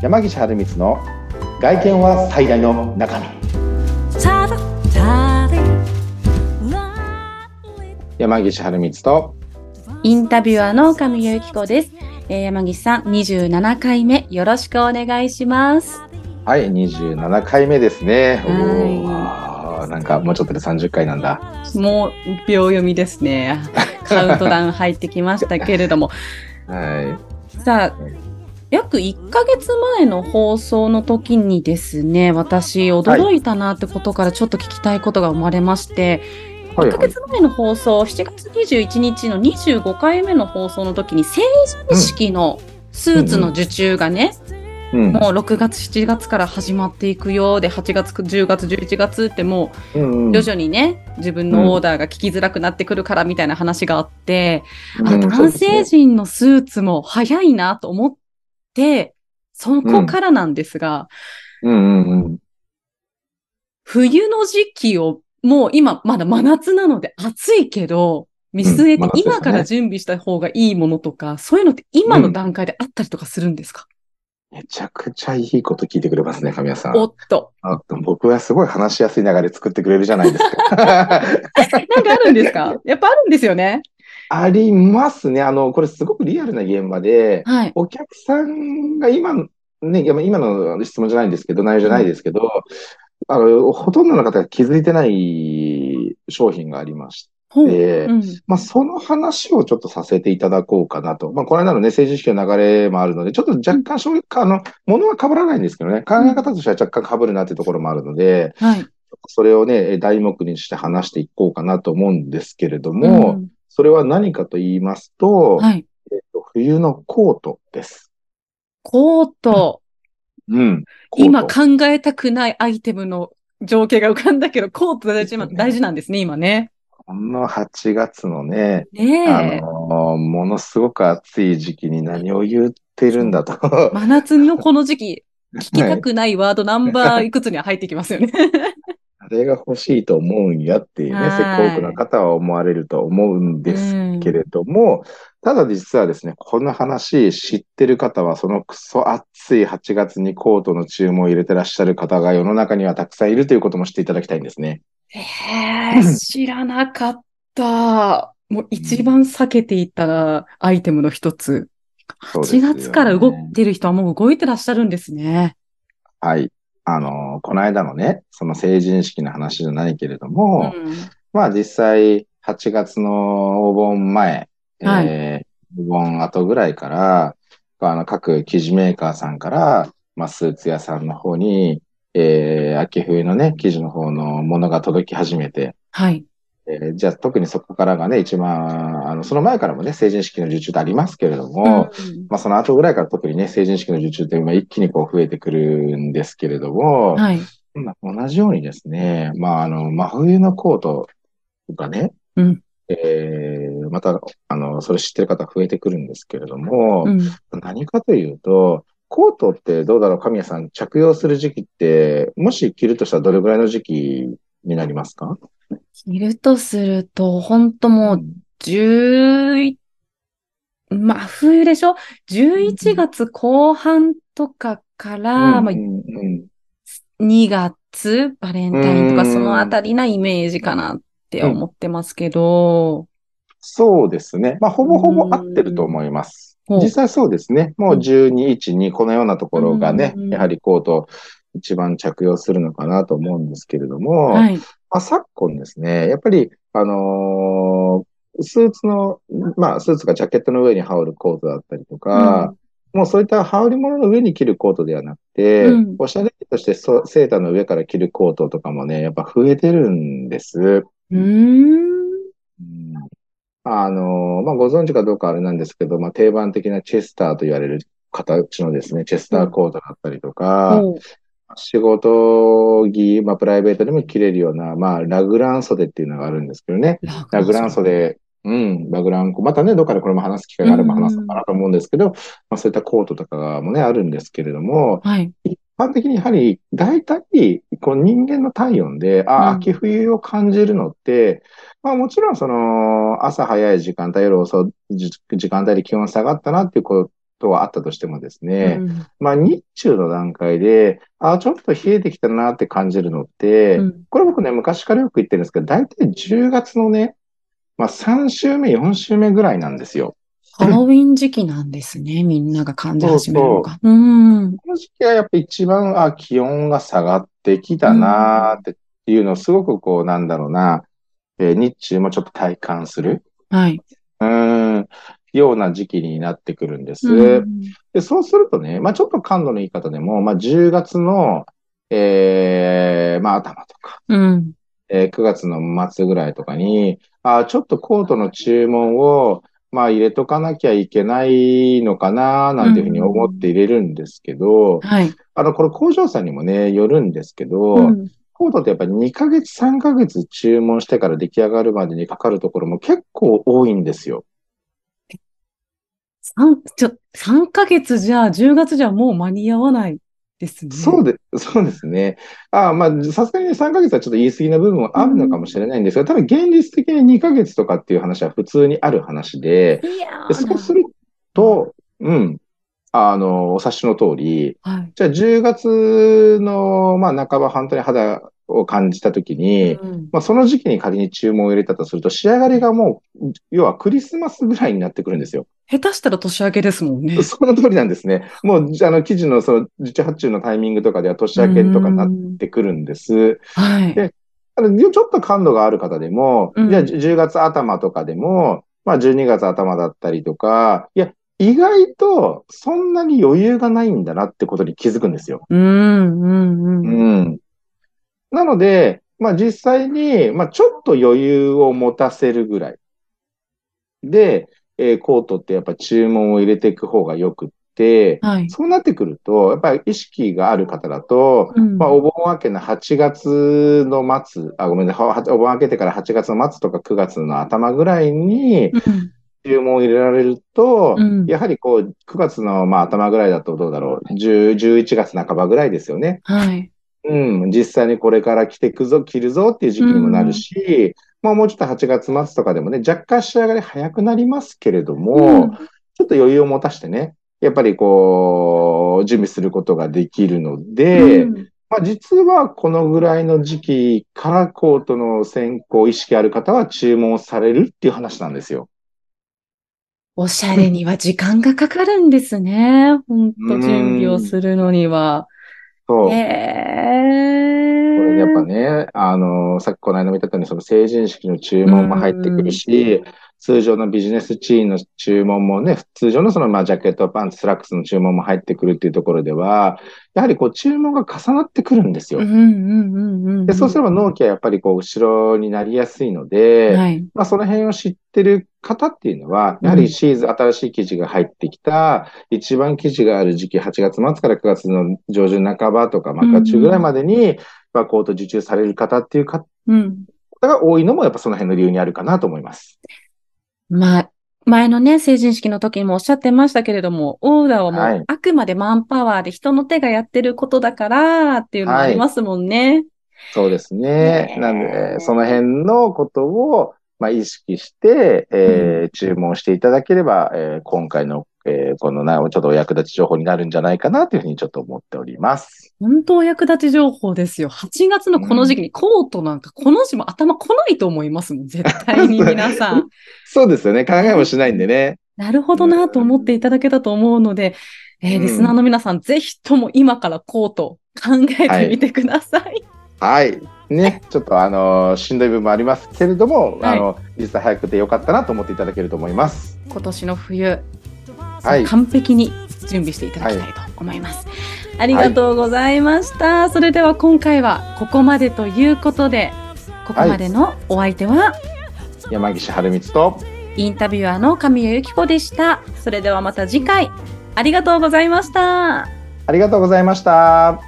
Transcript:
山岸春光の外見は最大の中身。山岸春光とインタビュアーの上由紀子です、えー山岸さん27回目よろしくお願いします。はい27回目ですね。はい。なんかもうちょっとで30回なんだ。もう秒読みですね。カウントダウン入ってきましたけれども。はさあ約1ヶ月前の放送の時にですね私驚いたなってことからちょっと聞きたいことが生まれまして、いはい。1ヶ月前の放送7月21日の25回目の放送の時に成人式のスーツの受注がね、うん。もう6月7月から始まっていくよで8月10月11月ってもうんう徐々にね自分のオーダーが聞きづらくなってくるからみたいな話があって、あうん男性陣のスーツも早いなと思ってそこからなんですが、うんうんうん冬の時期をもう今まだ真夏なので暑いけど見据えて今から準備した方がいいものとか、そういうのって今の段階であったりとかするんですか、めちゃくちゃいいこと聞いてくれますね、神谷さん。おっと。あ僕はすごい話しやすい流れ作ってくれるじゃないですか。なんかあるんですか？やっぱあるんですよね。ありますね。あの、これすごくリアルな現場で、はい。お客さんが今の、ね、今の質問じゃないんですけど、内容じゃないですけど、あの、ほとんどの方が気づいてない商品がありまし。て、うん。まあ、その話をちょっとさせていただこうかなと。まあ、この間のね、政治式の流れもあるので、ちょっと若干衝撃、あの、ものは被らないんですけどね、考え方としては若干被るなっていうところもあるので、はい。それをね、題目にして話していこうかなと思うんですけれども、うんそれは何かと言いますと、はい。えっと、冬のコートです。コート。うん。今考えたくないアイテムの情景が浮かんだけど、コート大事,、大事なんですね、今ね。この8月のね、ねあえ。のものすごく暑い時期に何を言ってるんだと。真夏のこの時期、聞きたくないワードナンバーいくつには入ってきますよね。あれが欲しいと思うんやっていうね、はいせっかく多くの方は思われると思うんですうんけれども、ただ実はですね、この話知ってる方は、そのクソ暑い8月にコートの注文を入れてらっしゃる方が世の中にはたくさんいるということも知っていただきたいんですね。へえ、知らなかった。もう一番避けていたアイテムの一つ。8そうですよね月から動いてる人はもう動いてらっしゃるんですね。はい。あの、この間のね、その成人式の話じゃないけれども、うんまあ実際8月のお盆前、はいえーお盆後ぐらいから、あの各生地メーカーさんから、まあスーツ屋さんの方に、えー秋冬のね、生地の方のものが届き始めて、はい。えーじゃあ特にそこからがね、一番、あの、その前からもね、成人式の受注ってありますけれども、うんまあその後ぐらいから特にね、成人式の受注って今一気にこう増えてくるんですけれども、はい。まあ同じようにですね、まあ、あの、真冬のコートがね、うん。えーまた、あの、それ知ってる方増えてくるんですけれども、うん。何かというと、コートってどうだろう、神谷さん、着用する時期って、もし着るとしたらどれぐらいの時期になりますか？いるとすると、本当もう、11、まあ、冬でしょ ?11 月後半とかから、まあうんうんうん2月、バレンタインとかうんそのあたりなイメージかなって思ってますけど、そうですね。まあ、ほぼほぼ合ってると思います。うん実際そうですね。もう12、1、2、このようなところがねう、んやはりコート一番着用するのかなと思うんですけれども、はい。まあ、昨今ですね、やっぱり、あのースーツの、まあ、スーツがジャケットの上に羽織るコートだったりとか、もうそういった羽織物の上に着るコートではなくて、うんおしゃれとしてそセーターの上から着るコートとかもね、やっぱ増えてるんです。うーん。うんあのーまあ、ご存知かどうかあれなんですけど、まあ、定番的なチェスターと言われる形のですね、チェスターコートだったりとか、おう仕事着、まあ、プライベートでも着れるような、まあ、ラグラン袖っていうのがあるんですけどね。ラグラン袖、うん、ラグランコ、またね、どっかでこれも話す機会があれば話そうかなと思うんですけど、まあ、そういったコートとかもね、あるんですけれども、はい。一般的にやはり、大体、こう人間の体温で、あ、うん。秋冬を感じるのって、まあもちろんその、朝早い時間帯、夜遅い時時間帯で気温下がったなっていうこことはあったとしてもですね、うんまあ日中の段階で、あ、ちょっと冷えてきたなって感じるのって、うん。これ僕ね、昔からよく言ってるんですけど、大体10月のね、まあ3週目、4週目ぐらいなんですよ。ハロウィン時期なんですね。みんなが感じ始めるのが。うん。この時期はやっぱ一番、あ、気温が下がってきたなーっていうのをすごくこう、なんだろうな、えー日中もちょっと体感する、はい。うーん、ような時期になってくるんです。うんで、そうするとね、まあちょっと感度の言い方でも、まあ10月の、えー、まあ頭とか、うん。えー9月の末ぐらいとかに、あ、ちょっとコートの注文を、まあ入れとかなきゃいけないのかな、なんていうふうに思って入れるんですけど、はい。あの、これ工場さんにもね、よるんですけど、うんコートってやっぱり2ヶ月、3ヶ月注文してから出来上がるまでにかかるところも結構多いんですよ。三、ちょ、3ヶ月じゃ、10月じゃもう間に合わないですね。そうで、そうですね。ああ、まあ、さすがに3ヶ月はちょっと言い過ぎな部分はあるのかもしれないんですが、多分現実的に2ヶ月とかっていう話は普通にある話で、でそうすると、うん、あの、お察しの通り、はい。じゃあ10月の、まあ、半ば本当に肌を感じたときに、うんまあ、その時期に仮に注文を入れたとすると、仕上がりがもう、要はクリスマスぐらいになってくるんですよ。下手したら年明けですもんね。その通りなんですね。もう、じあの、記事のその、受注発注のタイミングとかでは年明けとかになってくるんです。はい。であのちょっと感度がある方でも、うんじゃあ10月頭とかでも、まあ12月頭だったりとか、いや、意外とそんなに余裕がないんだなってことに気づくんですよ。うん、うん、うん。うん。なので、まあ実際に、まあちょっと余裕を持たせるぐらい。で、えーコートってやっぱ注文を入れていく方がよくって、はい。そうなってくると、やっぱり意識がある方だと、うんまあお盆明けの8月の末、あ、ごめんなさい、はお盆明けてから8月の末とか9月の頭ぐらいにうん注文を入れられると、うんやはりこう、9月のまあ頭ぐらいだとどうだろう、10 11月半ばぐらいですよね。はい。うん、実際にこれから着てくぞ、着るぞっていう時期にもなるし、まあもうちょっと8月末とかでもね、若干仕上がり早くなりますけれども、ちょっと余裕を持たしてね、やっぱりこう、準備することができるので、うんまあ実はこのぐらいの時期からコートの選考意識ある方は注文されるっていう話なんですよ。おしゃれには時間がかかるんですね。本当準備をするのには。そう。へこれでやっぱー。ね、あの、さっきこの間も言ったように、その成人式の注文も入ってくるし、通常のビジネスチームの注文もね、通常のそのまあジャケット、パンツ、スラックスの注文も入ってくるっていうところでは、やはりこう注文が重なってくるんですよそうすれば納期はやっぱりこう後ろになりやすいので、はい。まあその辺を知ってる方っていうのは、やはりシーズン、新しい記事が入ってきた、一番記事がある時期、8月末から9月の上旬半ばとか、まあ9月中ぐらいまでに、まあコート受注される方っていう方うん。が多いのも、やっぱその辺の理由にあるかなと思います。まあ、前のね、成人式の時にもおっしゃってましたけれども、オーダーはもはい、うあくまでマンパワーで人の手がやってることだからっていうのもありますもんね。そうですねね。えなんで、その辺のことを、まあ、意識して、えー注文していただければ、えー今回の、えーこのな、ちょっとお役立ち情報になるんじゃないかなというふうにちょっと思っております。本当お役立ち情報ですよ。8月のこの時期にコートなんか、この字も頭来ないと思いますもん。絶対に皆さん。そうですよね。考えもしないんでね。なるほどなと思っていただけたと思うので、えーうんリスナーの皆さん、ぜひとも今からコート考えてみてください。はい。ね、ちょっとあのーしんどい部分もありますけれども、はいあの、実際早くてよかったなと思っていただけると思います。今年の冬、はい完璧に準備していただきたいと思います。ありがとうございました。それでは今回はここまでということで、ここまでのお相手は、山岸春光と、インタビュアーの神谷由紀子でした。それではまた次回、ありがとうございました。ありがとうございました。